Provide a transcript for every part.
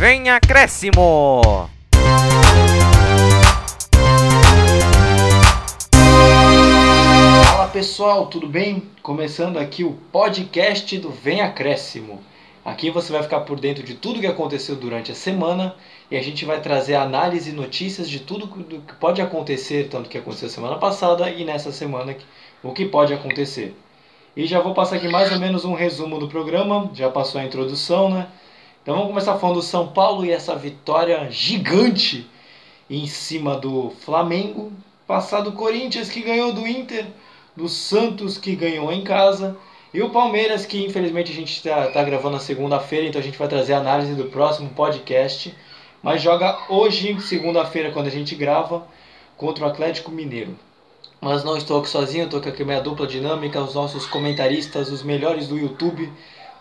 Vem acréscimo! Fala pessoal, tudo bem? Começando aqui o podcast do Vem Acréscimo. Aqui você vai ficar por dentro de tudo que aconteceu durante a semana e a gente vai trazer análise e notícias de tudo que pode acontecer, tanto que aconteceu semana passada e nessa semana, o que pode acontecer. E já vou passar aqui mais ou menos um resumo do programa, já passou a introdução, né? Então vamos começar falando do São Paulo e essa vitória gigante em cima do Flamengo, passado o Corinthians que ganhou do Inter, do Santos que ganhou em casa e o Palmeiras que infelizmente a gente está tá gravando na segunda-feira, então a gente vai trazer a análise do próximo podcast, mas joga hoje, segunda-feira, quando a gente grava, contra o Atlético Mineiro. Mas não estou aqui sozinho, estou aqui com a minha dupla dinâmica, os nossos comentaristas, os melhores do YouTube,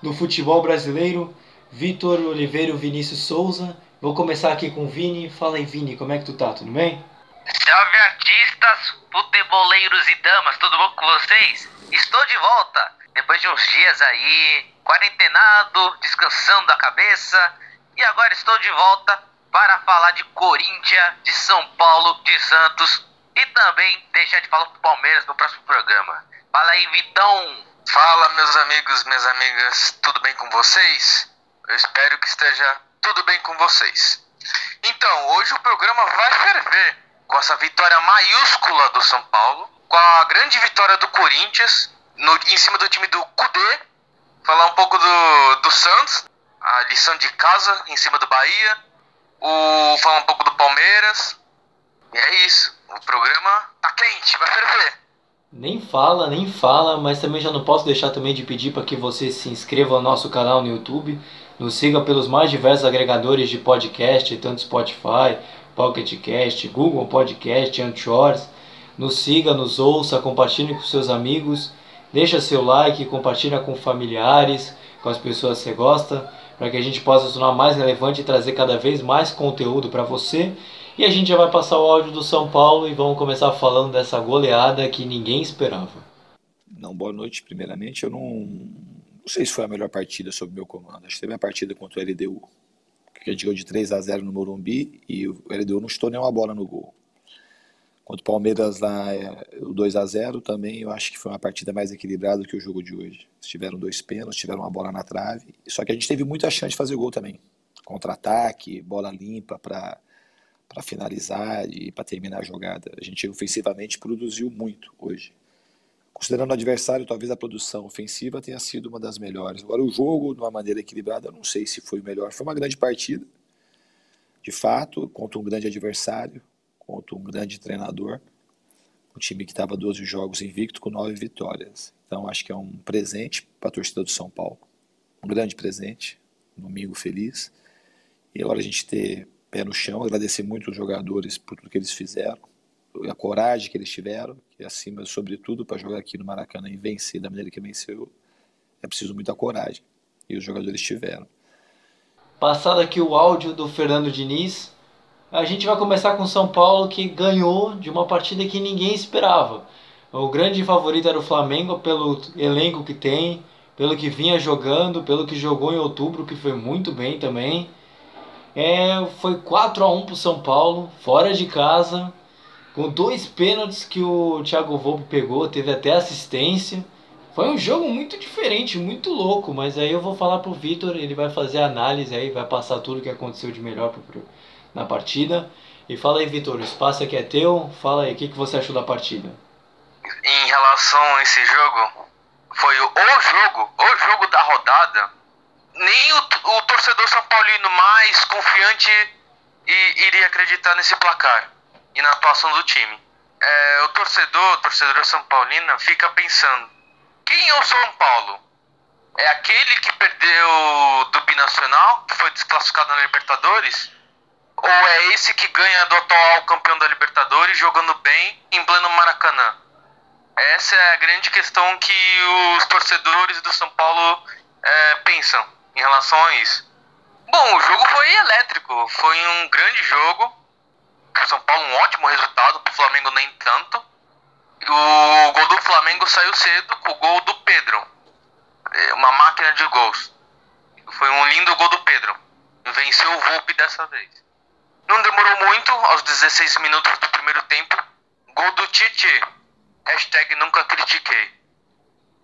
do futebol brasileiro, Vitor Oliveira e Vinícius Souza. Vou começar aqui com o Vini. Fala aí, Vini, como é que tu tá? Tudo bem? Salve artistas, futeboleiros e damas, tudo bom com vocês? Estou de volta, depois de uns dias aí, quarentenado, descansando a cabeça, e agora estou de volta para falar de Corinthians, de São Paulo, de Santos e também deixar de falar do Palmeiras no próximo programa. Fala aí, Vitão! Fala, meus amigos, minhas amigas, tudo bem com vocês? Eu espero que esteja tudo bem com vocês. Então, hoje o programa vai ferver com essa vitória maiúscula do São Paulo, com a grande vitória do Corinthians no, em cima do time do Cudê, falar um pouco do, do Santos, a lição de casa em cima do Bahia, o, falar um pouco do Palmeiras, e é isso. O programa tá quente, vai ferver. Nem fala, nem fala, mas também já não posso deixar também de pedir para que você se inscreva no nosso canal no YouTube, nos siga pelos mais diversos agregadores de podcast, tanto Spotify, Pocket Cast, Google Podcast, Anchors. Nos siga, nos ouça, compartilhe com seus amigos, deixa seu like, compartilha com familiares, com as pessoas que você gosta, para que a gente possa tornar mais relevante e trazer cada vez mais conteúdo para você e a gente já vai passar o áudio do São Paulo e vamos começar falando dessa goleada que ninguém esperava. Não, boa noite, primeiramente. Eu não, não sei se foi a melhor partida sob meu comando. Acho que teve a partida contra o LDU, que a gente ganhou de 3 a 0 no Morumbi e o LDU não estou nenhuma bola no gol. Contra o Palmeiras lá, é, o 2 a 0 também, eu acho que foi uma partida mais equilibrada que o jogo de hoje. Tiveram dois pênaltis, tiveram uma bola na trave, só que a gente teve muita chance de fazer gol também. Contra-ataque, bola limpa para para finalizar e para terminar a jogada. A gente ofensivamente produziu muito hoje. Considerando o adversário, talvez a produção ofensiva tenha sido uma das melhores. Agora, o jogo, de uma maneira equilibrada, eu não sei se foi o melhor. Foi uma grande partida, de fato, contra um grande adversário, contra um grande treinador. Um time que estava 12 jogos invicto com 9 vitórias. Então, acho que é um presente para a torcida do São Paulo. Um grande presente. Um domingo feliz. E agora a gente ter pé no chão, agradecer muito os jogadores por tudo que eles fizeram, a coragem que eles tiveram, que acima, sobretudo, para jogar aqui no Maracanã e vencer da maneira que venceu, é preciso muita coragem. E os jogadores tiveram. Passado aqui o áudio do Fernando Diniz, a gente vai começar com São Paulo que ganhou de uma partida que ninguém esperava. O grande favorito era o Flamengo pelo elenco que tem, pelo que vinha jogando, pelo que jogou em outubro, que foi muito bem também. É, foi 4 a 1 para o São Paulo, fora de casa, com dois pênaltis que o Thiago Volpe pegou, teve até assistência. Foi um jogo muito diferente, muito louco, mas aí eu vou falar pro Vitor, ele vai fazer a análise aí, vai passar tudo o que aconteceu de melhor pro, na partida. E fala aí, Vitor, o espaço aqui é teu, fala aí, o que, que você achou da partida? Em relação a esse jogo, foi o, jogo, o jogo da rodada nem o, o torcedor São Paulino mais confiante iria acreditar nesse placar e na atuação do time. É, o torcedor, torcedor São Paulina, fica pensando: quem é o São Paulo? É aquele que perdeu do Binacional, que foi desclassificado na Libertadores? Ou é esse que ganha do atual campeão da Libertadores jogando bem em pleno Maracanã? Essa é a grande questão que os torcedores do São Paulo é, pensam em relação a isso. Bom, o jogo foi elétrico, foi um grande jogo. São Paulo um ótimo resultado, para o Flamengo nem tanto. O gol do Flamengo saiu cedo com o gol do Pedro. É, uma máquina de gols. Foi um lindo gol do Pedro. venceu o Volpe dessa vez. Não demorou muito, aos 16 minutos do primeiro tempo, gol do Tietê. Hashtag nunca critiquei.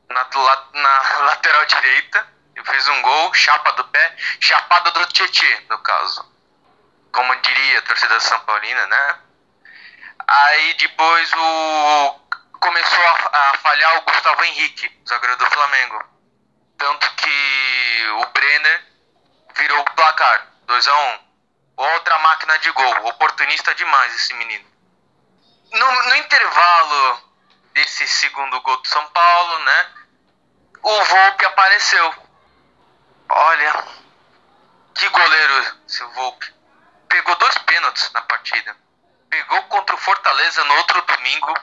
Na, na lateral direita, fez um gol, chapa do pé, chapada do Tietê, no caso. Como diria a torcida São Paulina, né? Aí depois o começou a, a falhar o Gustavo Henrique, zagueiro do Flamengo. Tanto que o Brenner virou o placar, 2 a 1 um. Outra máquina de gol, oportunista demais esse menino. No, no intervalo desse segundo gol do São Paulo, né? O Volpe apareceu. Olha, que goleiro esse Volpe. Pegou dois pênaltis na partida. Pegou contra o Fortaleza no outro domingo.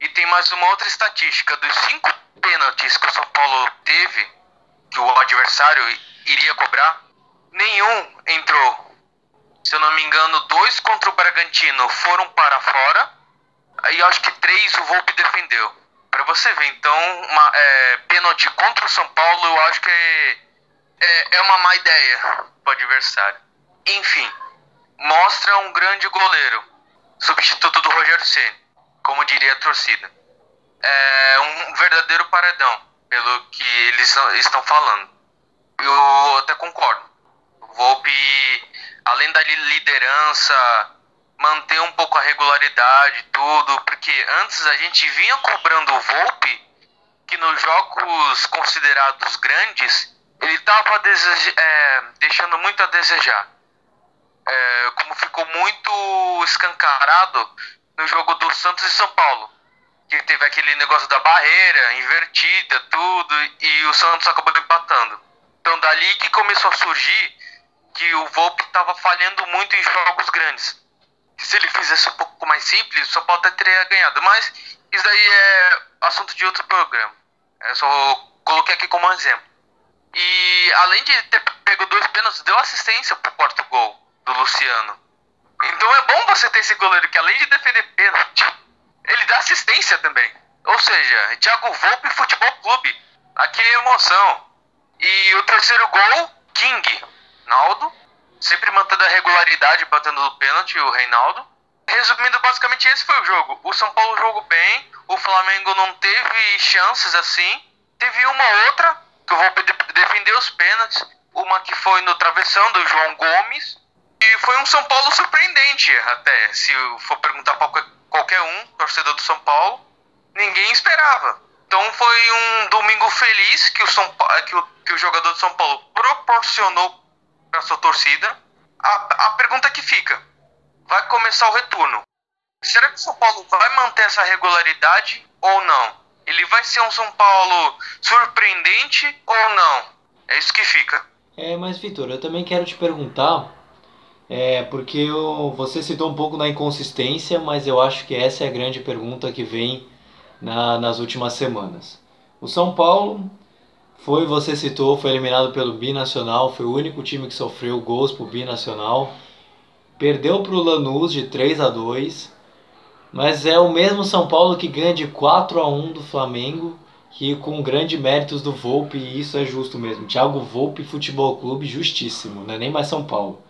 E tem mais uma outra estatística. Dos cinco pênaltis que o São Paulo teve, que o adversário iria cobrar, nenhum entrou. Se eu não me engano, dois contra o Bragantino foram para fora. E acho que três o Volpe defendeu. Para você ver, então, uma, é, pênalti contra o São Paulo, eu acho que é, é, é uma má ideia para o adversário. Enfim, mostra um grande goleiro, substituto do Rogério Ceni, como diria a torcida. É um verdadeiro paredão, pelo que eles estão falando. Eu até concordo. Volpe, além da liderança, manter um pouco a regularidade, tudo, porque antes a gente vinha cobrando o Volpe, que nos jogos considerados grandes, ele estava é, deixando muito a desejar. É, como ficou muito escancarado no jogo do Santos e São Paulo, que teve aquele negócio da barreira invertida, tudo, e o Santos acabou empatando. Então dali que começou a surgir que o Volpe estava falhando muito em jogos grandes. Se ele fizesse um pouco mais simples, o São Paulo até teria ganhado. Mas isso daí é assunto de outro programa. Eu só coloquei aqui como exemplo. E além de ter pego dois pênaltis, deu assistência pro quarto gol Luciano. Então é bom você ter esse goleiro que além de defender pênalti, ele dá assistência também. Ou seja, Thiago Volpe Futebol Clube. Aqui é emoção. E o terceiro gol, King. Reinaldo, sempre mantendo a regularidade, batendo o pênalti, o Reinaldo. Resumindo, basicamente esse foi o jogo. O São Paulo jogou bem, o Flamengo não teve chances assim. Teve uma outra, que o Volpe defendeu os pênaltis, uma que foi no travessão do João Gomes. E foi um São Paulo surpreendente, até, se for perguntar para qualquer um, torcedor do São Paulo, ninguém esperava. Então foi um domingo feliz que o, São que o, que o jogador de São Paulo proporcionou para sua torcida. A, a pergunta que fica: vai começar o retorno. Será que o São Paulo vai manter essa regularidade ou não? Ele vai ser um São Paulo surpreendente ou não? É isso que fica. É, mas Vitor, eu também quero te perguntar, é, porque eu, você citou um pouco da inconsistência, mas eu acho que essa é a grande pergunta que vem na, nas últimas semanas. O São Paulo foi, você citou, foi eliminado pelo Binacional, foi o único time que sofreu gols pro Binacional. Perdeu para o Lanús de 3 a 2 mas é o mesmo São Paulo que ganha de 4 a 1 do Flamengo, que com grandes méritos do Volpe, e isso é justo mesmo. Thiago Volpe Futebol Clube, justíssimo, não é nem mais São Paulo.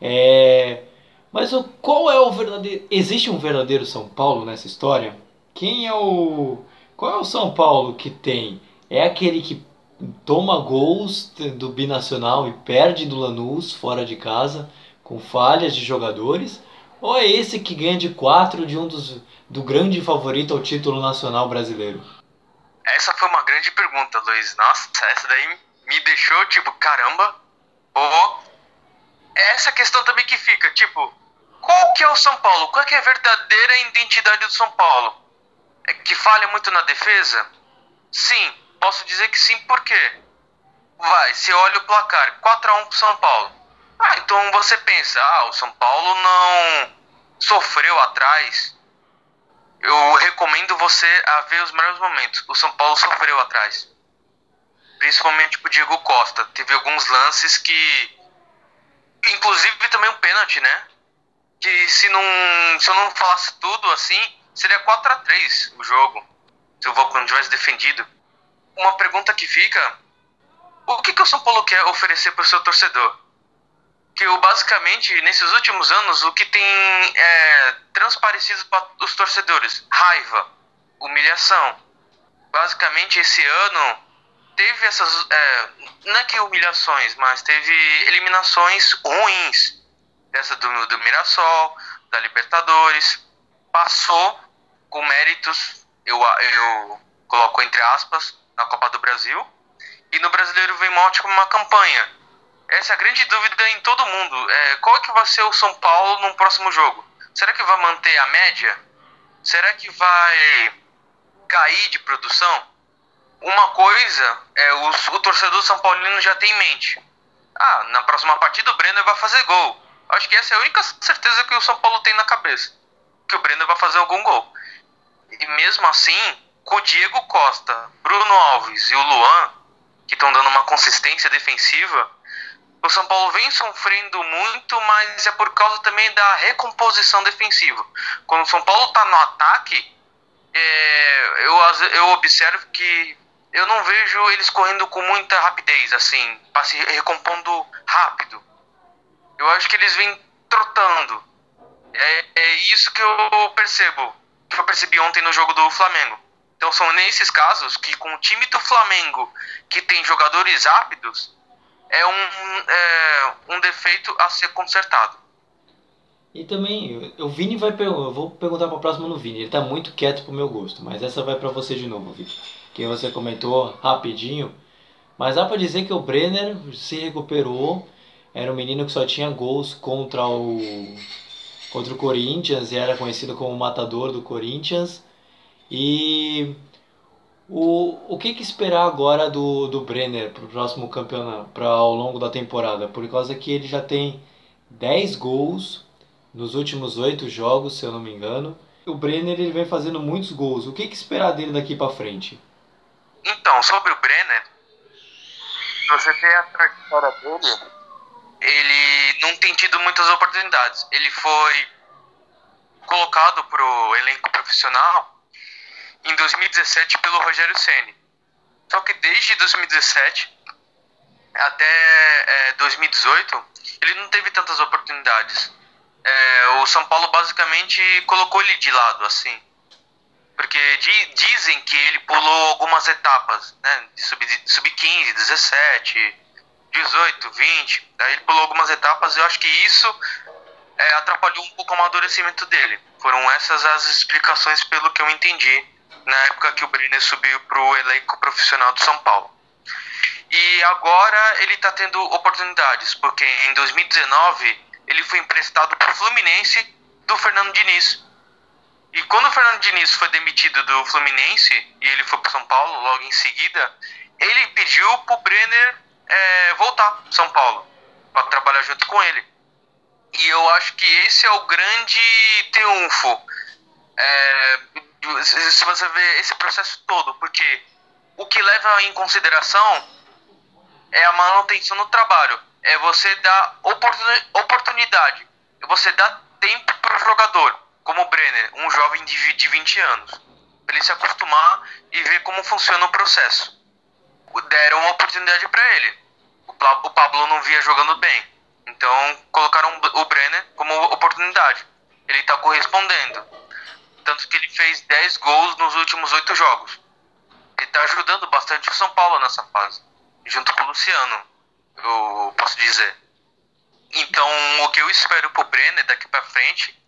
É... Mas o, qual é o verdadeiro. Existe um verdadeiro São Paulo nessa história? Quem é o. Qual é o São Paulo que tem? É aquele que toma gols do Binacional e perde do Lanús fora de casa com falhas de jogadores? Ou é esse que ganha de 4 de um dos do grande favorito ao título nacional brasileiro? Essa foi uma grande pergunta, Luiz. Nossa, essa daí me deixou tipo, caramba. É essa questão também que fica, tipo, qual que é o São Paulo? Qual que é a verdadeira identidade do São Paulo? É que falha muito na defesa? Sim, Posso dizer que sim, por quê? Vai, se olha o placar, 4x1 pro São Paulo. Ah, então você pensa, ah, o São Paulo não sofreu atrás. Eu recomendo você a ver os melhores momentos. O São Paulo sofreu atrás. Principalmente o Diego Costa. Teve alguns lances que. Inclusive também um pênalti, né? Que se não. Se eu não falasse tudo assim, seria 4 a 3 o jogo. Se o Volcão tivesse defendido uma pergunta que fica: o que, que o São Paulo quer oferecer para o seu torcedor? que eu basicamente, nesses últimos anos, o que tem é, transparecido para os torcedores? Raiva, humilhação. Basicamente, esse ano teve essas. É, não é que humilhações, mas teve eliminações ruins. Dessa do, do Mirassol, da Libertadores. Passou com méritos, eu, eu coloco entre aspas, na Copa do Brasil. E no Brasileiro vem uma ótima uma campanha essa é a grande dúvida em todo mundo. É, qual é que vai ser o São Paulo no próximo jogo? Será que vai manter a média? Será que vai cair de produção? Uma coisa é o, torcedor São Paulino já tem em mente. Ah, na próxima partida o Brenner vai fazer gol. Acho que essa é a única certeza que o São Paulo tem na cabeça. Que o Brenner vai fazer algum gol. E mesmo assim, com o Diego Costa, Bruno Alves e o Luan, que estão dando uma consistência defensiva, o São Paulo vem sofrendo muito, mas é por causa também da recomposição defensiva. Quando o São Paulo está no ataque, é, eu, eu observo que eu não vejo eles correndo com muita rapidez, assim, se recompondo rápido. Eu acho que eles vêm trotando. É, é isso que eu percebo, que eu percebi ontem no jogo do Flamengo. Então são nesses casos que com o time do Flamengo, que tem jogadores rápidos, é um, é, um defeito a ser consertado. E também, o Vini vai eu vou perguntar para o próximo no Vini. Ele tá muito quieto pro meu gosto, mas essa vai para você de novo, Vini. Que você comentou rapidinho, mas dá para dizer que o Brenner se recuperou. Era um menino que só tinha gols contra o contra o Corinthians e era conhecido como o matador do Corinthians. E o, o que, que esperar agora do, do Brenner para o próximo campeonato, para ao longo da temporada? Por causa que ele já tem 10 gols nos últimos 8 jogos, se eu não me engano. O Brenner ele vem fazendo muitos gols. O que, que esperar dele daqui para frente? Então, sobre o Brenner, você vê a trajetória dele, ele não tem tido muitas oportunidades. Ele foi colocado pro elenco profissional em 2017 pelo Rogério Ceni. Só que desde 2017 até é, 2018 ele não teve tantas oportunidades. É, o São Paulo basicamente colocou ele de lado, assim. Porque di, dizem que ele pulou algumas etapas, né? De sub-15, sub 17, 18, 20. Aí ele pulou algumas etapas e eu acho que isso é, atrapalhou um pouco o amadurecimento dele. Foram essas as explicações pelo que eu entendi na época que o Brenner subiu para o elenco profissional do São Paulo. E agora ele está tendo oportunidades, porque em 2019 ele foi emprestado para o Fluminense do Fernando Diniz. E quando o Fernando Diniz foi demitido do Fluminense e ele foi para São Paulo logo em seguida, ele pediu para o Brenner é, voltar para São Paulo para trabalhar junto com ele. E eu acho que esse é o grande triunfo é, se você vê esse processo todo, porque o que leva em consideração é a manutenção no trabalho, é você dar oportunidade, é você dar tempo para o jogador, como o Brenner, um jovem de, de 20 anos, para ele se acostumar e ver como funciona o processo. Deram uma oportunidade para ele. O Pablo não via jogando bem, então colocaram o Brenner como oportunidade. Ele está correspondendo tanto que ele fez 10 gols nos últimos 8 jogos. Ele está ajudando bastante o São Paulo nessa fase, junto com o Luciano, eu posso dizer. Então, o que eu espero pro Brenner daqui para frente,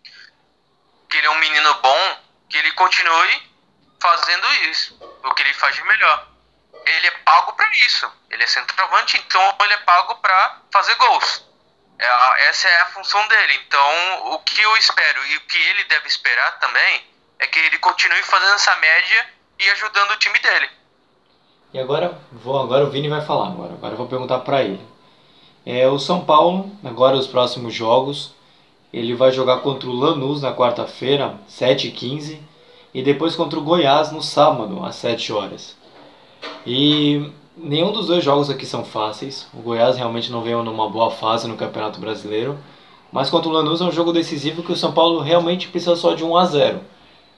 que ele é um menino bom, que ele continue fazendo isso, o que ele faz de melhor. Ele é pago para isso. Ele é centroavante, então ele é pago para fazer gols. É, essa é a função dele. Então, o que eu espero e o que ele deve esperar também é que ele continue fazendo essa média e ajudando o time dele. E agora, vou, agora o Vini vai falar. Agora, agora eu vou perguntar para ele. É, o São Paulo, agora os próximos jogos, ele vai jogar contra o Lanús na quarta-feira, 7h15, e depois contra o Goiás no sábado, às 7 horas. E nenhum dos dois jogos aqui são fáceis. O Goiás realmente não veio numa boa fase no Campeonato Brasileiro. Mas contra o Lanús é um jogo decisivo que o São Paulo realmente precisa só de 1 a 0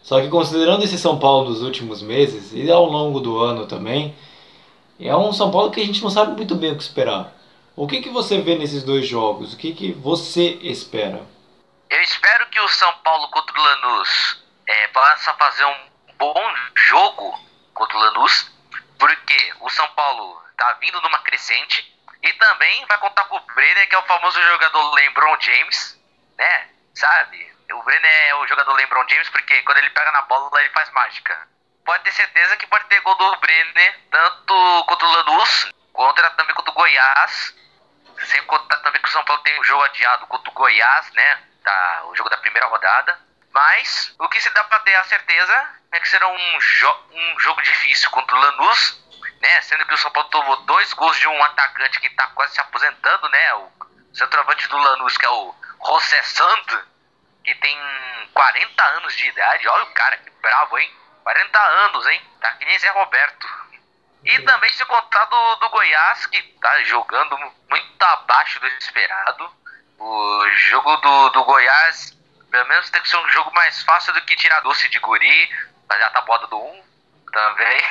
só que considerando esse São Paulo dos últimos meses e ao longo do ano também, é um São Paulo que a gente não sabe muito bem o que esperar. O que, que você vê nesses dois jogos? O que, que você espera? Eu espero que o São Paulo contra o Lanús é, possa fazer um bom jogo contra o Lanús, porque o São Paulo tá vindo numa crescente e também vai contar com o Brenner, que é o famoso jogador LeBron James, né? Sabe? O Brenner é o jogador LeBron James porque quando ele pega na bola ele faz mágica. Pode ter certeza que pode ter gol do Brenner tanto contra o Lanús, contra também contra o Goiás. Sem contar também que o São Paulo tem um jogo adiado contra o Goiás, né? Tá, o jogo da primeira rodada. Mas o que se dá para ter a certeza é que será um, jo um jogo difícil contra o Lanús, né? Sendo que o São Paulo tomou dois gols de um atacante que está quase se aposentando, né? O centroavante do Lanús, que é o José Sand, que tem 40 anos de idade. Olha o cara, que bravo, hein? 40 anos, hein? Tá que nem Zé Roberto. E também se contar do, do Goiás, que tá jogando muito abaixo do esperado. O jogo do, do Goiás pelo menos tem que ser um jogo mais fácil do que tirar doce de guri, fazer a tabuada do 1 também.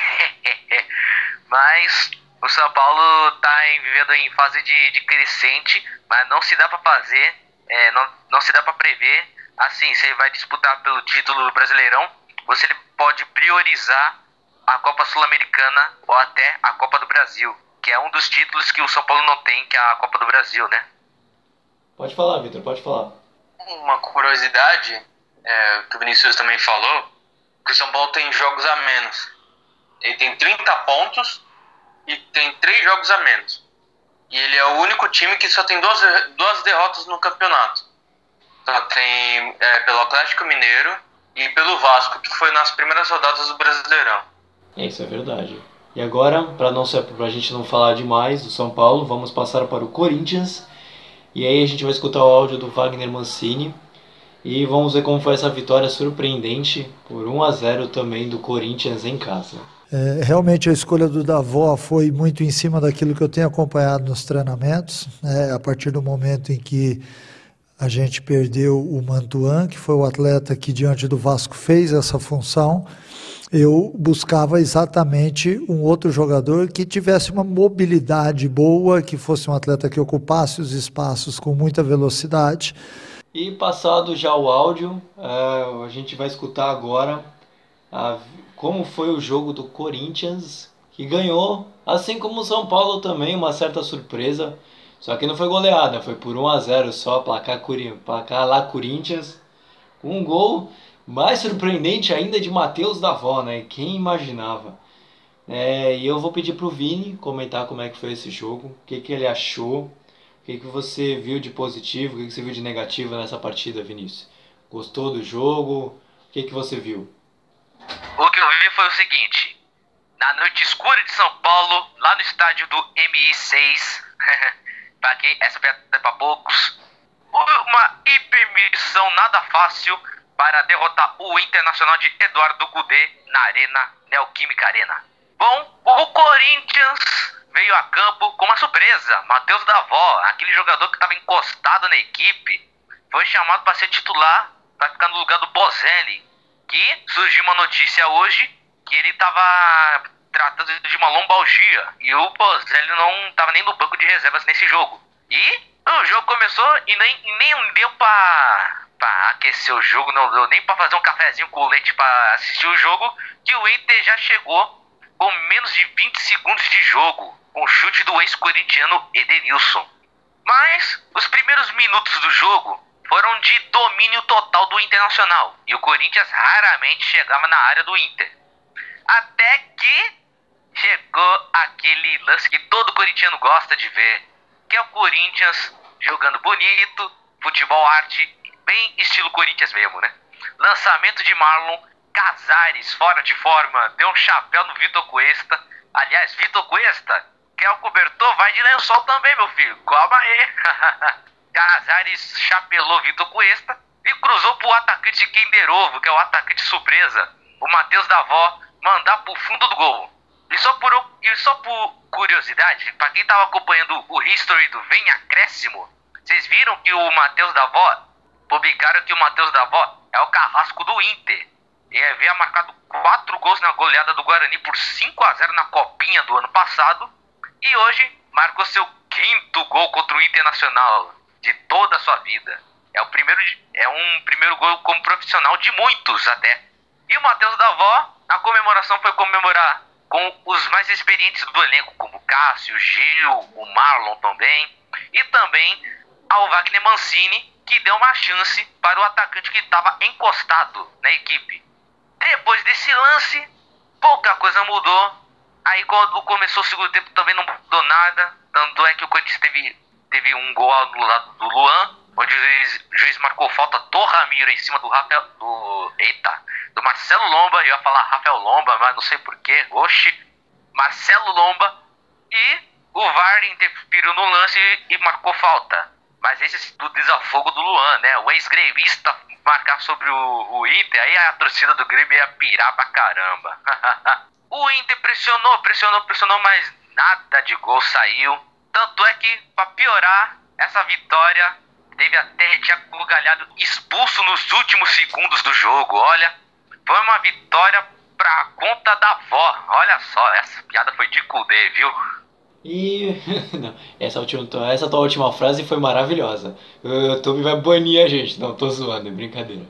mas o São Paulo tá vivendo em fase de, de crescente, mas não se dá para fazer, é, não, não se dá para prever. Assim, se ele vai disputar pelo título do Brasileirão, você pode priorizar a Copa Sul-Americana ou até a Copa do Brasil, que é um dos títulos que o São Paulo não tem, que é a Copa do Brasil, né? Pode falar, Vitor, pode falar uma curiosidade, é, que o Vinicius também falou, que o São Paulo tem jogos a menos. Ele tem 30 pontos e tem 3 jogos a menos. E ele é o único time que só tem duas, duas derrotas no campeonato. Só tem é, pelo Atlético Mineiro e pelo Vasco, que foi nas primeiras rodadas do Brasileirão. É, isso é verdade. E agora, para não a gente não falar demais do São Paulo, vamos passar para o Corinthians e aí a gente vai escutar o áudio do Wagner Mancini e vamos ver como foi essa vitória surpreendente por 1 a 0 também do Corinthians em casa. É, realmente a escolha do Davó foi muito em cima daquilo que eu tenho acompanhado nos treinamentos, né? a partir do momento em que a gente perdeu o Mantuan, que foi o atleta que diante do Vasco fez essa função eu buscava exatamente um outro jogador que tivesse uma mobilidade boa, que fosse um atleta que ocupasse os espaços com muita velocidade. E passado já o áudio, uh, a gente vai escutar agora como foi o jogo do Corinthians, que ganhou, assim como o São Paulo também, uma certa surpresa. Só que não foi goleada, foi por 1 a 0 só, placar, placar lá Corinthians. Um gol mais surpreendente ainda de Matheus Davó, né? Quem imaginava? É, e eu vou pedir pro Vini comentar como é que foi esse jogo, o que, que ele achou, o que, que você viu de positivo, o que, que você viu de negativo nessa partida, Vinícius. Gostou do jogo? O que, que você viu? O que eu vi foi o seguinte: na noite escura de São Paulo, lá no estádio do MI6, para quem essa é para poucos, uma hipermissão nada fácil para derrotar o Internacional de Eduardo Cudê na Arena Neoquímica Arena. Bom, o Corinthians veio a campo com uma surpresa. Matheus Davó, aquele jogador que estava encostado na equipe, foi chamado para ser titular, para ficar no lugar do Bozelli. Que surgiu uma notícia hoje que ele estava tratando de uma lombalgia e o Bozelli não estava nem no banco de reservas nesse jogo. E o jogo começou e nem, nem deu para para aquecer o jogo, não deu nem para fazer um cafezinho com leite para assistir o jogo, que o Inter já chegou com menos de 20 segundos de jogo, com o chute do ex-corintiano Edenilson. Mas os primeiros minutos do jogo foram de domínio total do Internacional, e o Corinthians raramente chegava na área do Inter. Até que chegou aquele lance que todo corintiano gosta de ver, que é o Corinthians jogando bonito, futebol arte bem estilo Corinthians mesmo, né? Lançamento de Marlon, Casares fora de forma, deu um chapéu no Vitor Cuesta. Aliás, Vitor Cuesta, quer o cobertor? Vai de lençol também, meu filho. Calma aí. Casares chapelou Vitor Cuesta e cruzou pro atacante Kinderovo, que é o atacante surpresa. O Matheus Davó mandar pro fundo do gol. E só por, e só por curiosidade, para quem tava acompanhando o history do Vem Acréscimo, vocês viram que o Matheus Davó publicaram que o Matheus Davó é o carrasco do Inter. E havia marcado quatro gols na goleada do Guarani por 5 a 0 na copinha do ano passado. E hoje marcou seu quinto gol contra o Internacional de toda a sua vida. É o primeiro é um primeiro gol como profissional de muitos até. E o Matheus da Avó, a comemoração foi comemorar com os mais experientes do elenco, como Cássio, Gil, o Marlon também, e também ao Wagner Mancini, que deu uma chance para o atacante que estava encostado na equipe. Depois desse lance, pouca coisa mudou. Aí quando começou o segundo tempo também não mudou nada. Tanto é que o Corinthians teve, teve um gol do lado do Luan, onde o juiz, o juiz marcou falta do Ramiro em cima do Rafael. Do, eita, do Marcelo Lomba. Eu ia falar Rafael Lomba, mas não sei porquê. Oxi. Marcelo Lomba. E o VAR interferiu no lance e marcou falta. Mas esse do desafogo do Luan, né? O ex-grevista marcar sobre o, o Inter, aí a torcida do Grêmio ia pirar pra caramba. o Inter pressionou, pressionou, pressionou, mas nada de gol saiu. Tanto é que, pra piorar, essa vitória teve até Thiago Galhardo expulso nos últimos segundos do jogo. Olha, foi uma vitória pra conta da avó. Olha só, essa piada foi de cudê, viu? E. não, essa, última, essa tua última frase foi maravilhosa. O YouTube vai banir a gente. Não, tô zoando, é brincadeira.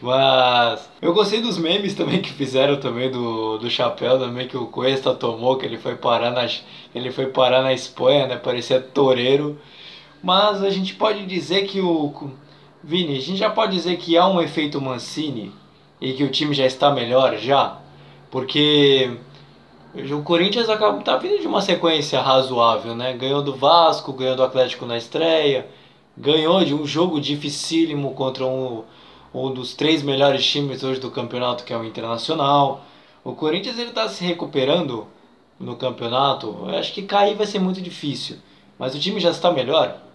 Mas eu gostei dos memes também que fizeram também do, do chapéu também que o Cuesta tomou, que ele foi parar na, ele foi parar na Espanha, né? Parecia toureiro. Mas a gente pode dizer que o. Vini, a gente já pode dizer que há um efeito Mancini e que o time já está melhor já? Porque o Corinthians acaba, tá vindo de uma sequência razoável, né? Ganhou do Vasco, ganhou do Atlético na estreia, ganhou de um jogo dificílimo contra um, um dos três melhores times hoje do campeonato, que é o Internacional. O Corinthians ele está se recuperando no campeonato. Eu acho que cair vai ser muito difícil, mas o time já está melhor.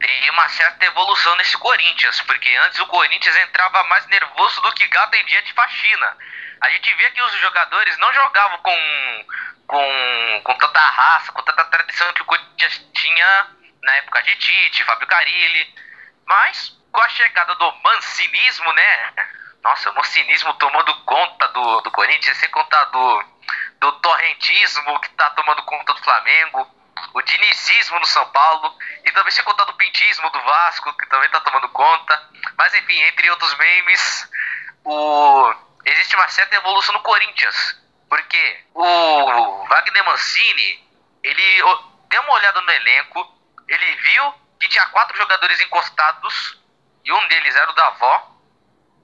Tem uma certa evolução nesse Corinthians, porque antes o Corinthians entrava mais nervoso do que gato em dia de faxina a gente via que os jogadores não jogavam com, com, com tanta raça, com tanta tradição que o Corinthians tinha na época de Tite, Fábio Carilli. Mas com a chegada do mancinismo, né? Nossa, o mancinismo tomando conta do, do Corinthians, sem contar do, do torrentismo que tá tomando conta do Flamengo, o dinizismo no São Paulo, e também sem contar do pintismo do Vasco, que também tá tomando conta. Mas enfim, entre outros memes, o existe uma certa evolução no Corinthians. Porque o Wagner Mancini, ele deu uma olhada no elenco, ele viu que tinha quatro jogadores encostados, e um deles era o da avó.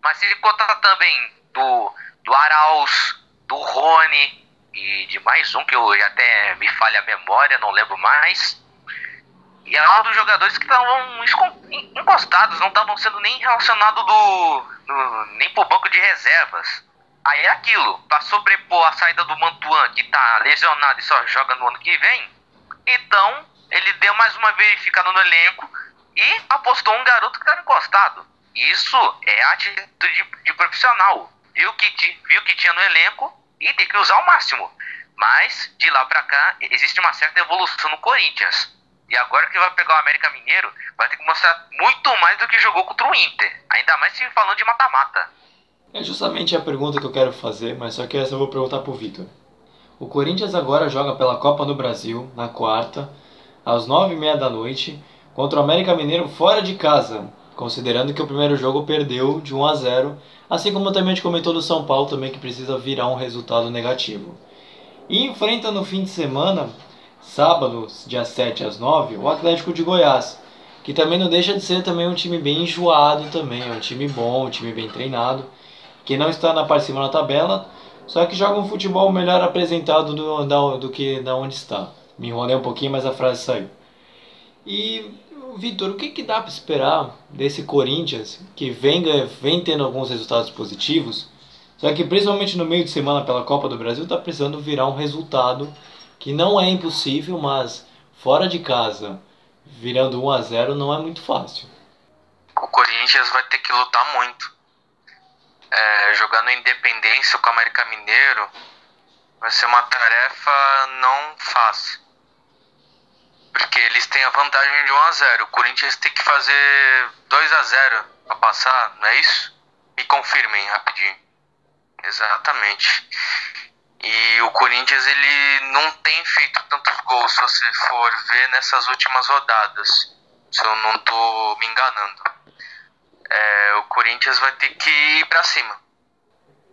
Mas se ele contar também do, do Arauz, do Rony e de mais um que eu até me falha a memória, não lembro mais. E é um dos jogadores que estavam encostados, não estavam sendo nem relacionados do, do, nem pro banco de reservas. Aí é aquilo, para sobrepor a saída do Mantuan, que tá lesionado e só joga no ano que vem, então ele deu mais uma verificada no elenco e apostou um garoto que estava encostado. Isso é atitude de, de profissional. Viu que, viu que tinha no elenco e tem que usar o máximo. Mas, de lá para cá, existe uma certa evolução no Corinthians. E agora que vai pegar o América Mineiro, vai ter que mostrar muito mais do que jogou contra o Inter. Ainda mais se falando de mata-mata. É justamente a pergunta que eu quero fazer, mas só que essa eu vou perguntar pro Vitor. O Corinthians agora joga pela Copa do Brasil, na quarta, às nove e meia da noite, contra o América Mineiro fora de casa, considerando que o primeiro jogo perdeu de 1 a 0, assim como também a gente comentou do São Paulo também que precisa virar um resultado negativo. E enfrenta no fim de semana sábado, dia 7 às 9, o Atlético de Goiás, que também não deixa de ser também um time bem enjoado também, é um time bom, um time bem treinado, que não está na parte de cima da tabela, só que joga um futebol melhor apresentado do, da, do que da onde está. Me enrolei um pouquinho, mas a frase saiu. E, Vitor, o que, que dá para esperar desse Corinthians, que vem, vem tendo alguns resultados positivos, só que principalmente no meio de semana pela Copa do Brasil está precisando virar um resultado que não é impossível, mas fora de casa, virando 1 a 0 não é muito fácil. O Corinthians vai ter que lutar muito. É, jogando Independência com o América Mineiro vai ser uma tarefa não fácil. Porque eles têm a vantagem de 1 a 0. O Corinthians tem que fazer 2 a 0 para passar, não é isso? Me confirmem rapidinho. Exatamente. E o Corinthians ele não tem feito tantos gols, se você for ver nessas últimas rodadas. Se eu não tô me enganando. É, o Corinthians vai ter que ir pra cima.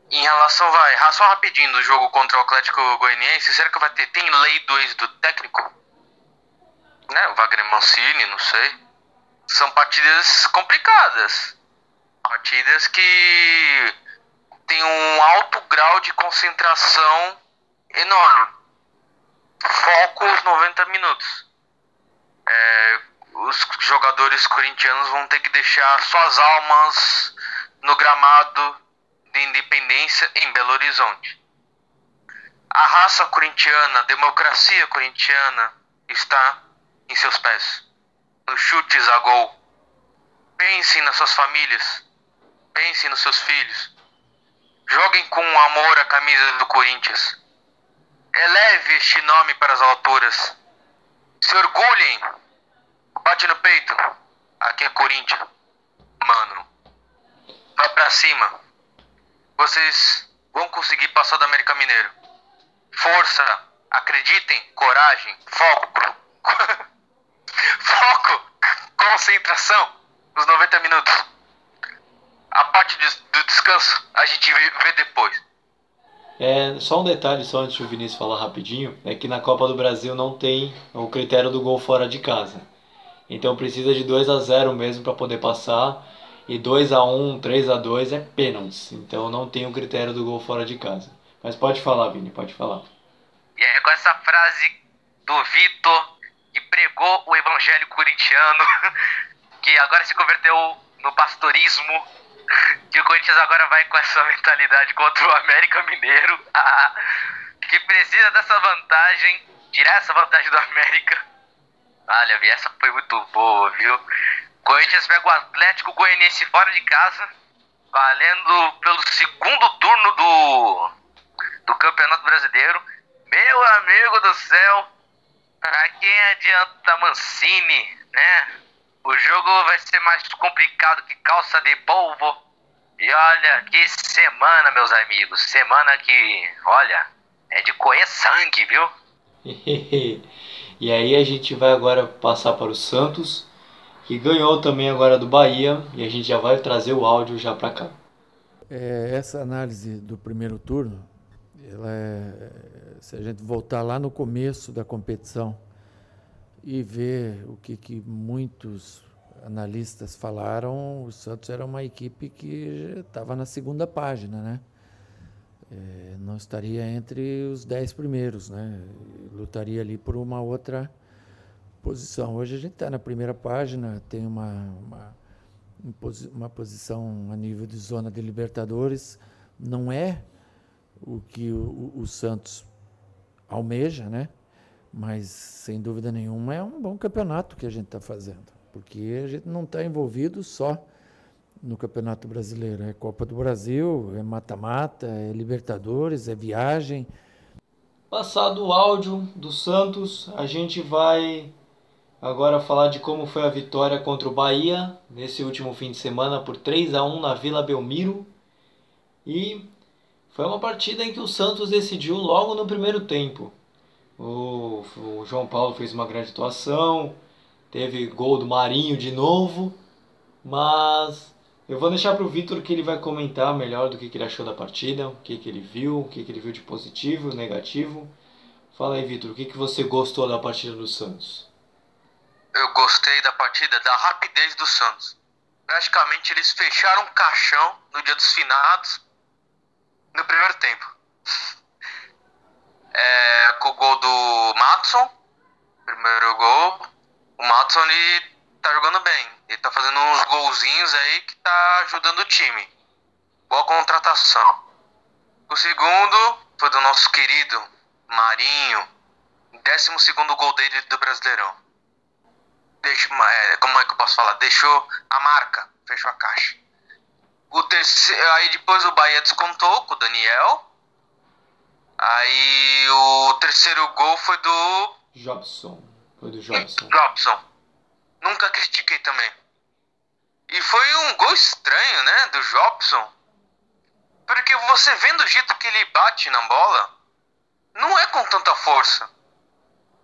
Em relação, vai, só rapidinho do jogo contra o Atlético Goianiense, será que vai ter, tem lei do ex do técnico? Né, o Wagner Mancini, não sei. São partidas complicadas. Partidas que tem um alto grau de concentração enorme. Foco os 90 minutos. É, os jogadores corintianos vão ter que deixar suas almas no gramado de independência em Belo Horizonte. A raça corintiana, a democracia corintiana está em seus pés. Nos chutes a gol. Pensem nas suas famílias. Pensem nos seus filhos. Joguem com amor a camisa do Corinthians. Eleve este nome para as alturas. Se orgulhem. Bate no peito. Aqui é Corinthians. Mano. Vai pra cima. Vocês vão conseguir passar do América Mineiro. Força. Acreditem. Coragem. Foco. Foco. Concentração. Nos 90 minutos. A parte do descanso a gente vê depois. É, só um detalhe, só antes do Vinícius falar rapidinho, é que na Copa do Brasil não tem o critério do gol fora de casa. Então precisa de 2 a 0 mesmo para poder passar. E 2 a 1 3 a 2 é pênaltis. Então não tem o critério do gol fora de casa. Mas pode falar, Vini, pode falar. E é com essa frase do Vitor, pregou o evangelho corintiano, que agora se converteu no pastorismo que o Corinthians agora vai com essa mentalidade contra o América Mineiro, que precisa dessa vantagem, tirar essa vantagem do América. Olha, essa foi muito boa, viu? Corinthians pega o Atlético Goianiense fora de casa, valendo pelo segundo turno do, do Campeonato Brasileiro. Meu amigo do céu, a quem adianta Mancini, né? O jogo vai ser mais complicado que calça de polvo. E olha, que semana, meus amigos. Semana que, olha, é de coer sangue, viu? e aí a gente vai agora passar para o Santos, que ganhou também agora do Bahia, e a gente já vai trazer o áudio já para cá. É, essa análise do primeiro turno, ela é, se a gente voltar lá no começo da competição, e ver o que, que muitos analistas falaram, o Santos era uma equipe que estava na segunda página, né? É, não estaria entre os dez primeiros, né? Lutaria ali por uma outra posição. Hoje a gente está na primeira página, tem uma, uma, uma posição a nível de zona de Libertadores. Não é o que o, o Santos almeja, né? Mas, sem dúvida nenhuma, é um bom campeonato que a gente está fazendo, porque a gente não está envolvido só no Campeonato Brasileiro. É Copa do Brasil, é mata-mata, é Libertadores, é viagem. Passado o áudio do Santos, a gente vai agora falar de como foi a vitória contra o Bahia nesse último fim de semana por 3 a 1 na Vila Belmiro. E foi uma partida em que o Santos decidiu logo no primeiro tempo. O, o João Paulo fez uma grande atuação, teve gol do Marinho de novo, mas eu vou deixar para o Vitor que ele vai comentar melhor do que, que ele achou da partida, o que, que ele viu, o que, que ele viu de positivo, negativo. Fala aí, Vitor, o que, que você gostou da partida do Santos? Eu gostei da partida, da rapidez do Santos. Praticamente eles fecharam um caixão no dia dos finados no primeiro tempo é, com o gol do Matson, primeiro gol. O Matson ele tá jogando bem. Ele tá fazendo uns golzinhos aí que tá ajudando o time. Boa contratação. O segundo foi do nosso querido Marinho. Décimo segundo gol dele do Brasileirão. Deixa, é, como é que eu posso falar? Deixou a marca, fechou a caixa. O terceiro, aí depois o Bahia descontou com o Daniel. Aí o terceiro gol foi do. Jobson. Foi do Jobson. Jobson. Nunca critiquei também. E foi um gol estranho, né? Do Jobson. Porque você vendo o jeito que ele bate na bola, não é com tanta força.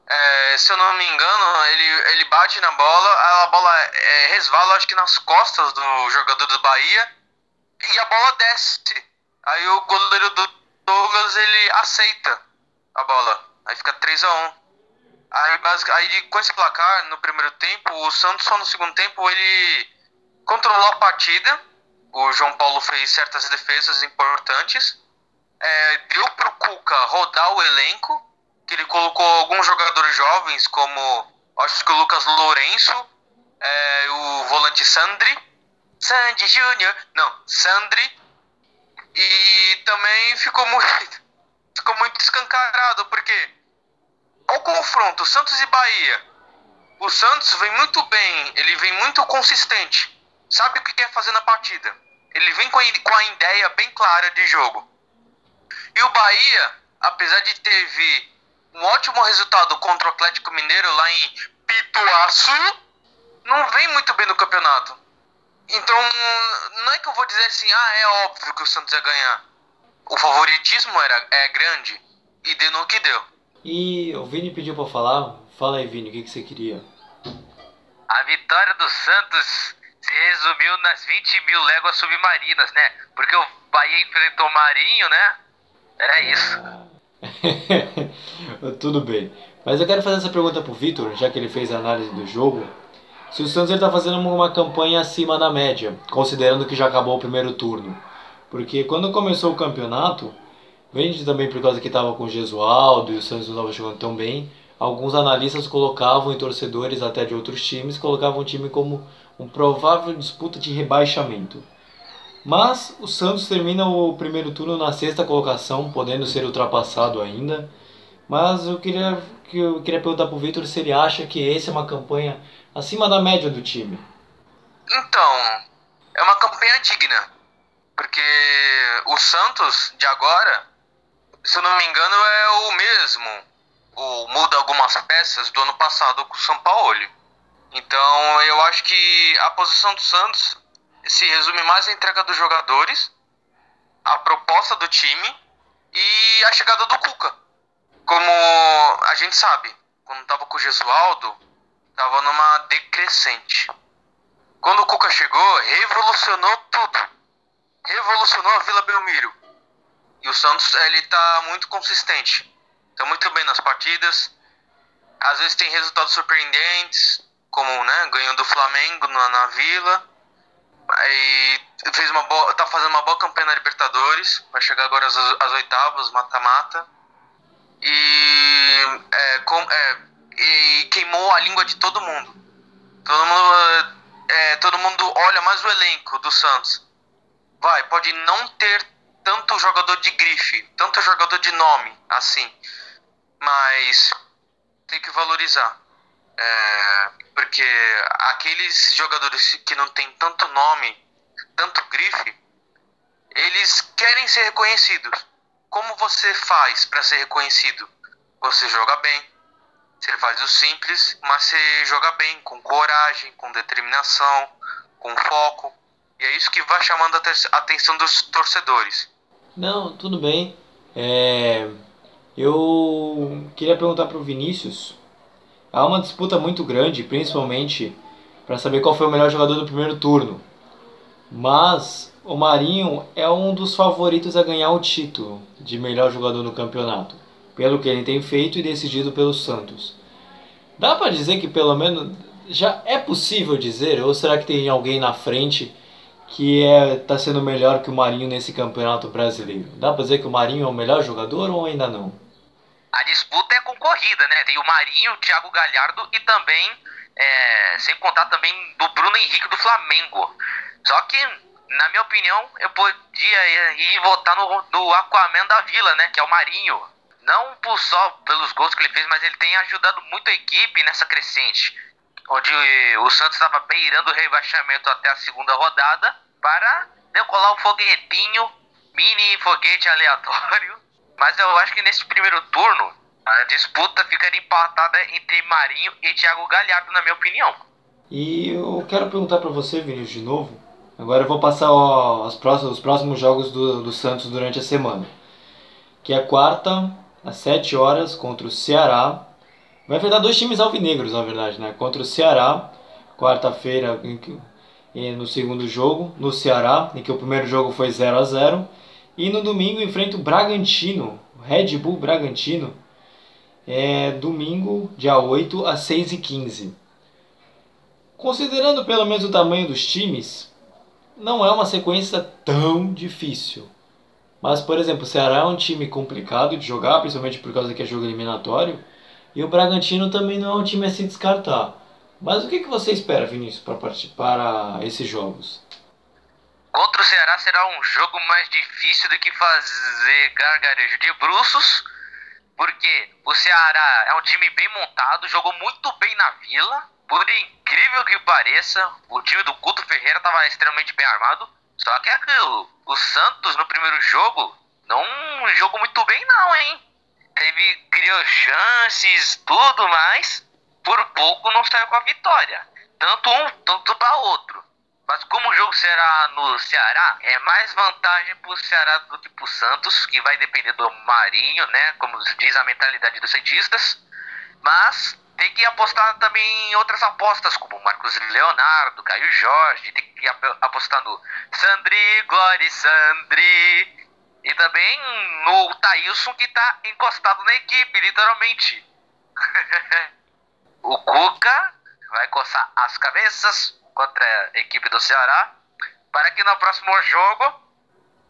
É, se eu não me engano, ele, ele bate na bola, a bola é, resvala, acho que nas costas do jogador do Bahia, e a bola desce. Aí o goleiro do Douglas ele aceita a bola. Aí fica 3 a 1 Aí, aí com esse placar no primeiro tempo, o Santos só no segundo tempo ele controlou a partida. O João Paulo fez certas defesas importantes. É, deu pro Cuca rodar o elenco, que ele colocou alguns jogadores jovens, como acho que o Lucas Lourenço, é, o volante Sandri, Sandy Júnior, não, Sandri, e também ficou muito, ficou muito escancarado, porque ao confronto Santos e Bahia, o Santos vem muito bem, ele vem muito consistente, sabe o que quer fazer na partida, ele vem com a, ideia bem clara de jogo. E o Bahia, apesar de ter um ótimo resultado contra o Atlético Mineiro lá em Pituaçu, não vem muito bem no campeonato. Então, não é que eu vou dizer assim, ah, é óbvio que o Santos ia ganhar. O favoritismo era, é grande e deu no que deu. E o Vini pediu pra falar. Fala aí, Vini, o que, que você queria? A vitória do Santos se resumiu nas 20 mil léguas submarinas, né? Porque o Bahia enfrentou o Marinho, né? Era isso. Tudo bem. Mas eu quero fazer essa pergunta pro Vitor, já que ele fez a análise do jogo se o Santos está fazendo uma campanha acima da média, considerando que já acabou o primeiro turno. Porque quando começou o campeonato, vende também por causa que estava com o Gesualdo e o Santos não estava jogando tão bem, alguns analistas colocavam e torcedores até de outros times colocavam o time como um provável disputa de rebaixamento. Mas o Santos termina o primeiro turno na sexta colocação, podendo ser ultrapassado ainda. Mas eu queria, eu queria perguntar para o Victor se ele acha que essa é uma campanha acima da média do time. Então, é uma campanha digna. Porque o Santos de agora, se eu não me engano, é o mesmo. Ou muda algumas peças do ano passado com o São Paulo. Então eu acho que a posição do Santos se resume mais à entrega dos jogadores, a proposta do time e a chegada do Cuca. Como a gente sabe, quando estava com o Gesualdo, estava numa decrescente. Quando o Cuca chegou, revolucionou tudo. Revolucionou a Vila Belmiro. E o Santos, ele tá muito consistente. Tá muito bem nas partidas. Às vezes tem resultados surpreendentes, como, né, ganhou do Flamengo na, na Vila. Aí fez uma boa, tá fazendo uma boa campanha na Libertadores. Vai chegar agora às, às oitavas, mata-mata. E é, com, é, e queimou a língua de todo mundo. Todo mundo, é, todo mundo olha mais o elenco do Santos. Vai, pode não ter tanto jogador de grife, tanto jogador de nome, assim, mas tem que valorizar. É, porque aqueles jogadores que não tem tanto nome, tanto grife, eles querem ser reconhecidos. Como você faz para ser reconhecido? Você joga bem, você faz o simples, mas você joga bem, com coragem, com determinação, com foco. E é isso que vai chamando a atenção dos torcedores. Não, tudo bem. É... Eu queria perguntar para o Vinícius. Há uma disputa muito grande, principalmente para saber qual foi o melhor jogador do primeiro turno. Mas o Marinho é um dos favoritos a ganhar o título de melhor jogador no campeonato pelo que ele tem feito e decidido pelo Santos. Dá para dizer que pelo menos já é possível dizer, ou será que tem alguém na frente que é tá sendo melhor que o Marinho nesse campeonato brasileiro? Dá para dizer que o Marinho é o melhor jogador ou ainda não? A disputa é concorrida, né? Tem o Marinho, o Thiago Galhardo e também, é, sem contar também do Bruno Henrique do Flamengo. Só que, na minha opinião, eu podia ir votar no, no Aquaman da Vila, né? Que é o Marinho não por só pelos gols que ele fez, mas ele tem ajudado muito a equipe nessa crescente. Onde o Santos estava beirando o rebaixamento até a segunda rodada para decolar o foguetinho, mini foguete aleatório. Mas eu acho que nesse primeiro turno a disputa ficaria empatada entre Marinho e Thiago Galhardo, na minha opinião. E eu quero perguntar para você, Vinícius, de novo. Agora eu vou passar ó, os, próximos, os próximos jogos do, do Santos durante a semana. Que é quarta, às 7 horas contra o Ceará. Vai enfrentar dois times alvinegros, na verdade, né? Contra o Ceará, quarta-feira no segundo jogo, no Ceará, em que o primeiro jogo foi 0 a 0 E no domingo enfrenta o Bragantino, Red Bull Bragantino, é domingo, dia 8, às 6 e 15 Considerando pelo menos o tamanho dos times, não é uma sequência tão difícil. Mas, por exemplo, o Ceará é um time complicado de jogar, principalmente por causa que é jogo eliminatório. E o Bragantino também não é um time a se descartar. Mas o que, que você espera, Vinícius, para para esses jogos? Contra o Ceará será um jogo mais difícil do que fazer gargarejo de bruços, porque o Ceará é um time bem montado, jogou muito bem na Vila. Por incrível que pareça, o time do Guto Ferreira estava extremamente bem armado. Só que é aquilo, o Santos no primeiro jogo não jogou muito bem não, hein? Teve, criou chances, tudo mais, por pouco não saiu com a vitória. Tanto um, tanto para outro. Mas como o jogo será no Ceará, é mais vantagem pro Ceará do que pro Santos, que vai depender do Marinho, né? Como diz a mentalidade dos cientistas. Mas tem que apostar também em outras apostas, como Marcos Leonardo, Caio Jorge, tem que apostar no Sandri, Glória Sandri. E também no Thailson que está encostado na equipe, literalmente. o Cuca vai coçar as cabeças contra a equipe do Ceará para que no próximo jogo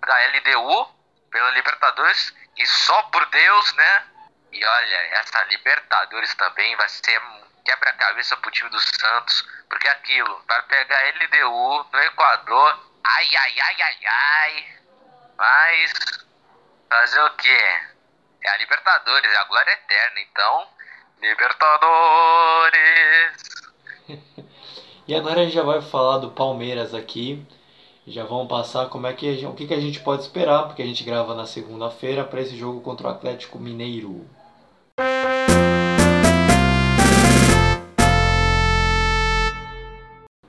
da LDU, pela Libertadores, e só por Deus, né? E olha, essa Libertadores também vai ser quebra-cabeça pro time do Santos, porque aquilo, para pegar LDU no Equador, ai, ai, ai, ai, ai. Mas, fazer o quê? É a Libertadores, é a glória eterna, então, Libertadores. e agora a gente já vai falar do Palmeiras aqui. Já vamos passar como é que o que, que a gente pode esperar, porque a gente grava na segunda-feira para esse jogo contra o Atlético Mineiro.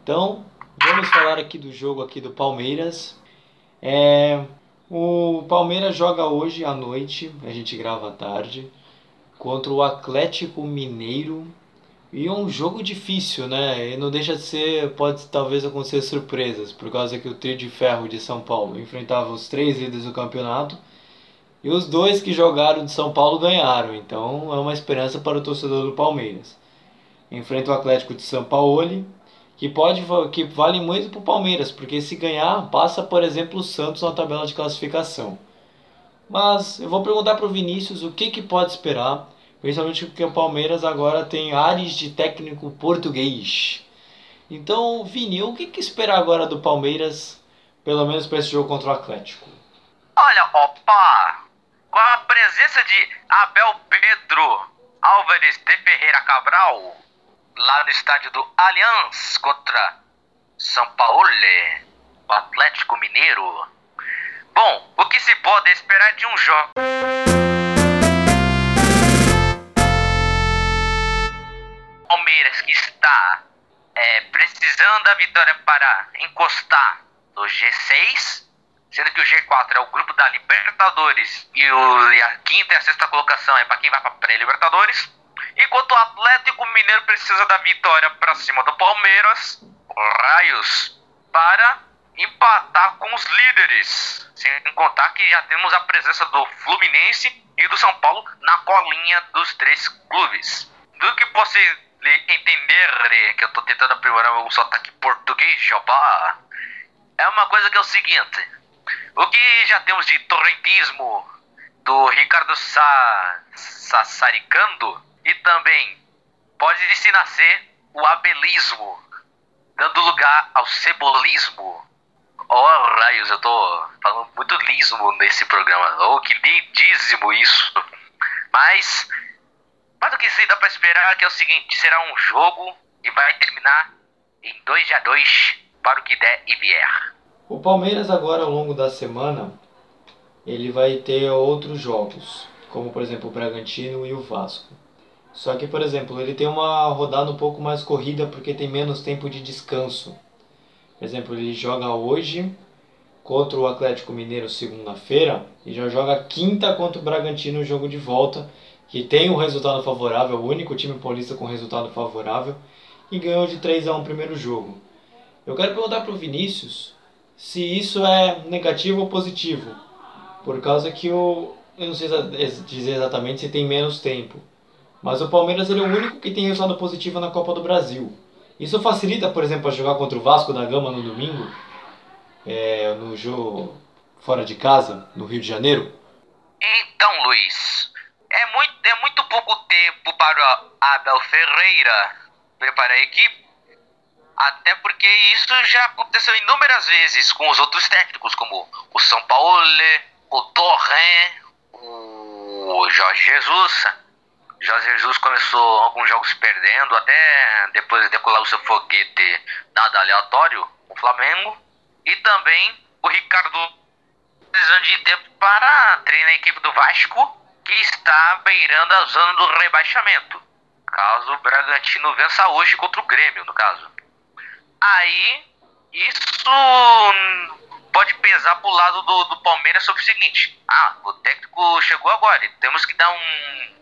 Então, vamos falar aqui do jogo aqui do Palmeiras. É, o Palmeiras joga hoje à noite, a gente grava à tarde, contra o Atlético Mineiro. E é um jogo difícil, né? E não deixa de ser, pode talvez acontecer surpresas, por causa que o trio de ferro de São Paulo enfrentava os três líderes do campeonato e os dois que jogaram de São Paulo ganharam, então é uma esperança para o torcedor do Palmeiras. Enfrenta o Atlético de São Paulo, que pode que vale muito para o Palmeiras, porque se ganhar, passa, por exemplo, o Santos na tabela de classificação. Mas eu vou perguntar para o Vinícius o que, que pode esperar, principalmente porque o Palmeiras agora tem ares de técnico português. Então, Vini, o que, que esperar agora do Palmeiras, pelo menos para esse jogo contra o Atlético? Olha, opa! Com a presença de Abel Pedro Álvares de Ferreira Cabral, lá no estádio do Allianz contra São Paulo, o Atlético Mineiro. Bom, o que se pode esperar de um jogo? Palmeiras que está é, precisando da vitória para encostar no G6 sendo que o G4 é o grupo da Libertadores e, o, e a quinta e a sexta colocação é para quem vai para pré-Libertadores. Enquanto o Atlético Mineiro precisa da vitória para cima do Palmeiras, Raios, para empatar com os líderes. Sem contar que já temos a presença do Fluminense e do São Paulo na colinha dos três clubes. Do que posso entender, que eu estou tentando aprimorar o sotaque português, jobá, é uma coisa que é o seguinte: o que já temos de torrentismo do Ricardo Sa Sassaricando e também pode se nascer o abelismo, dando lugar ao cebolismo. Oh, raios, eu tô falando muito lismo nesse programa. Oh, que lindíssimo isso. Mas, mas o que se dá para esperar é que é o seguinte, será um jogo e vai terminar em 2 a 2 para o que der e vier. O Palmeiras agora ao longo da semana ele vai ter outros jogos, como por exemplo o Bragantino e o Vasco. Só que, por exemplo, ele tem uma rodada um pouco mais corrida porque tem menos tempo de descanso. Por exemplo, ele joga hoje contra o Atlético Mineiro segunda-feira e já joga quinta contra o Bragantino no jogo de volta, que tem um resultado favorável, o único time paulista com resultado favorável, e ganhou de 3 a 1 o primeiro jogo. Eu quero perguntar para o Vinícius se isso é negativo ou positivo, por causa que o eu não sei dizer exatamente se tem menos tempo, mas o Palmeiras ele é o único que tem resultado positivo na Copa do Brasil. Isso facilita, por exemplo, a jogar contra o Vasco da Gama no domingo, é, no jogo fora de casa, no Rio de Janeiro? Então, Luiz, é muito, é muito pouco tempo para Abel Ferreira preparar a equipe. Até porque isso já aconteceu inúmeras vezes com os outros técnicos, como o São Paulo, o Torren, o Jorge Jesus. Jorge Jesus começou alguns jogos perdendo, até depois de decolar o seu foguete nada aleatório, o Flamengo. E também o Ricardo precisando de tempo para treinar a equipe do Vasco, que está beirando a zona do rebaixamento. Caso o Bragantino vença hoje contra o Grêmio, no caso. Aí, isso pode pesar pro lado do, do Palmeiras sobre o seguinte: ah, o técnico chegou agora, temos que dar um,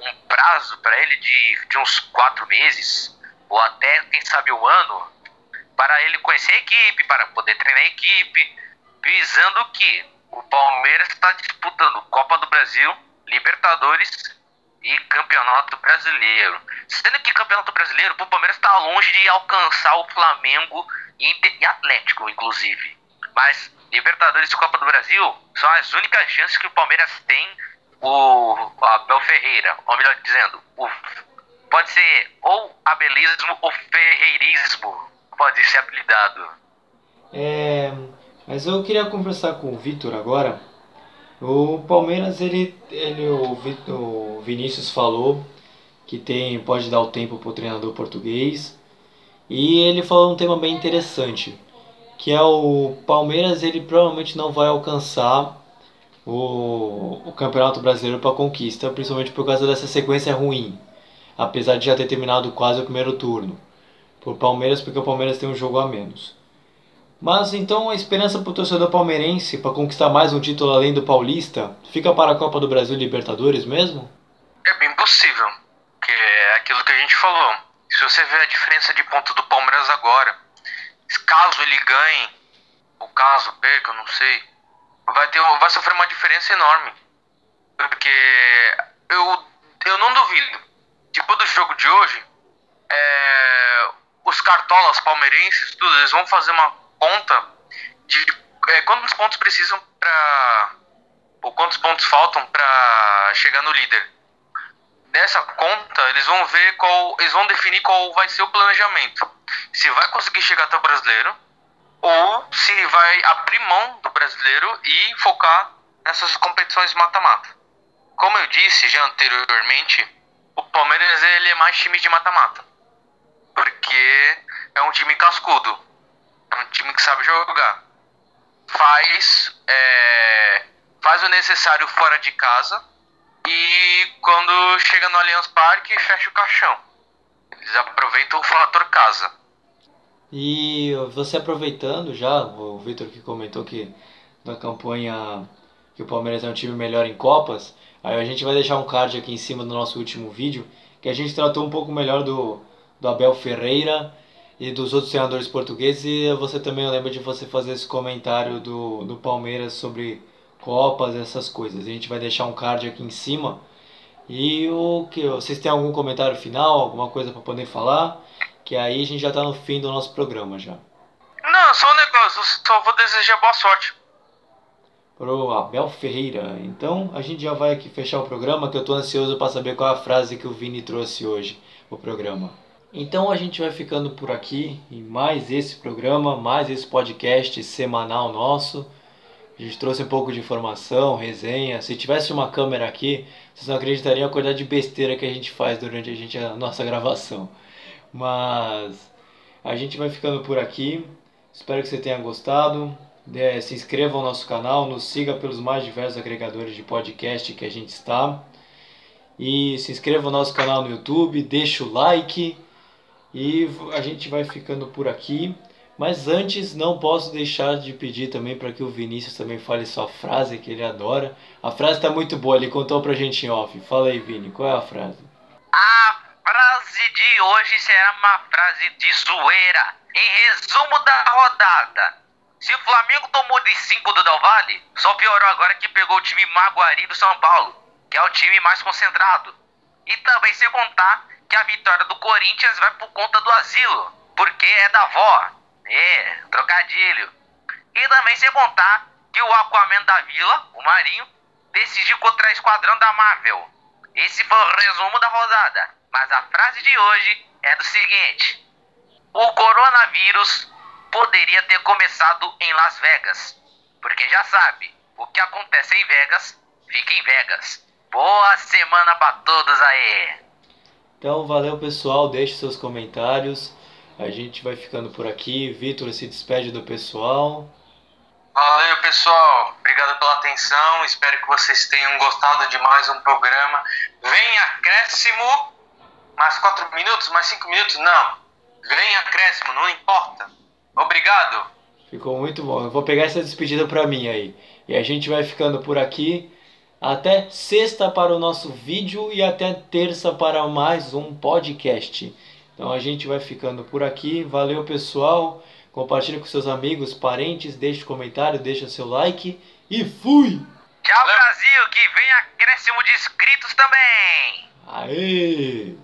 um prazo para ele de, de uns quatro meses, ou até, quem sabe, um ano, para ele conhecer a equipe, para poder treinar a equipe, visando que o Palmeiras está disputando Copa do Brasil, Libertadores e Campeonato Brasileiro. Sendo que Campeonato Brasileiro, o Palmeiras está longe de alcançar o Flamengo e Atlético, inclusive. Mas Libertadores e Copa do Brasil são as únicas chances que o Palmeiras tem o Abel Ferreira, ou melhor dizendo, o, pode ser ou abelismo ou ferreirismo, pode ser apelidado. É, mas eu queria conversar com o Vitor agora. O Palmeiras, ele, ele o, o Vinícius falou que tem pode dar o tempo para o treinador português e ele falou um tema bem interessante que é o Palmeiras ele provavelmente não vai alcançar o, o Campeonato Brasileiro para conquista, principalmente por causa dessa sequência ruim, apesar de já ter terminado quase o primeiro turno. Por Palmeiras, porque o Palmeiras tem um jogo a menos. Mas então a esperança para o torcedor palmeirense para conquistar mais um título além do Paulista fica para a Copa do Brasil Libertadores mesmo? É bem possível, que é aquilo que a gente falou. Se você vê a diferença de pontos do Palmeiras agora caso ele ganhe, ou caso perca, eu não sei, vai, ter, vai sofrer uma diferença enorme. Porque eu, eu não duvido. Depois do jogo de hoje, é, os cartolas palmeirenses, tudo, eles vão fazer uma conta de é, quantos pontos precisam para ou quantos pontos faltam para chegar no líder. Nessa conta, eles vão ver qual, eles vão definir qual vai ser o planejamento se vai conseguir chegar até o brasileiro ou se vai abrir mão do brasileiro e focar nessas competições mata-mata. Como eu disse já anteriormente, o Palmeiras ele é mais time de mata-mata. Porque é um time cascudo. É um time que sabe jogar. Faz, é, faz o necessário fora de casa e quando chega no Allianz Parque fecha o caixão. Eles aproveitam o fator casa. E você aproveitando já, o Vitor que comentou que na campanha que o Palmeiras é um time melhor em Copas, aí a gente vai deixar um card aqui em cima do nosso último vídeo, que a gente tratou um pouco melhor do, do Abel Ferreira e dos outros treinadores portugueses, e você também lembra de você fazer esse comentário do, do Palmeiras sobre Copas, essas coisas. A gente vai deixar um card aqui em cima. E o que vocês têm algum comentário final, alguma coisa para poder falar? que aí a gente já está no fim do nosso programa já. Não, só um negócio, só vou desejar boa sorte. Pro Abel Ferreira. Então a gente já vai aqui fechar o programa, que eu estou ansioso para saber qual é a frase que o Vini trouxe hoje o programa. Então a gente vai ficando por aqui em mais esse programa, mais esse podcast semanal nosso. A gente trouxe um pouco de informação, resenha. Se tivesse uma câmera aqui, vocês não acreditariam a quantidade de besteira que a gente faz durante a, gente, a nossa gravação. Mas a gente vai ficando por aqui. Espero que você tenha gostado. É, se inscreva no nosso canal, nos siga pelos mais diversos agregadores de podcast que a gente está. E se inscreva no nosso canal no YouTube, deixa o like. E a gente vai ficando por aqui. Mas antes, não posso deixar de pedir também para que o Vinícius também fale sua frase que ele adora. A frase está muito boa, ele contou pra gente em off. Fala aí, Vini, qual é a frase? A frase de hoje será uma frase de zoeira. Em resumo da rodada, se o Flamengo tomou de 5 do Del Valle, só piorou agora que pegou o time Maguari do São Paulo, que é o time mais concentrado. E também sem contar que a vitória do Corinthians vai por conta do asilo, porque é da avó. É, trocadilho. E também sem contar que o Aquaman da Vila, o Marinho, decidiu contra a Esquadrão da Marvel. Esse foi o resumo da rodada. Mas a frase de hoje é do seguinte: O coronavírus poderia ter começado em Las Vegas. Porque já sabe, o que acontece em Vegas, fica em Vegas. Boa semana pra todos aí! Então, valeu pessoal, deixe seus comentários. A gente vai ficando por aqui. Vitor se despede do pessoal. Valeu, pessoal. Obrigado pela atenção. Espero que vocês tenham gostado de mais um programa. Vem acréscimo. Mais quatro minutos, mais cinco minutos? Não. Vem acréscimo, não importa. Obrigado. Ficou muito bom. Eu vou pegar essa despedida pra mim aí. E a gente vai ficando por aqui. Até sexta para o nosso vídeo e até terça para mais um podcast. Então a gente vai ficando por aqui. Valeu, pessoal. Compartilhe com seus amigos, parentes, deixe comentário, deixa seu like e fui! Tchau, Brasil, que venha acréscimo de inscritos também! Aê!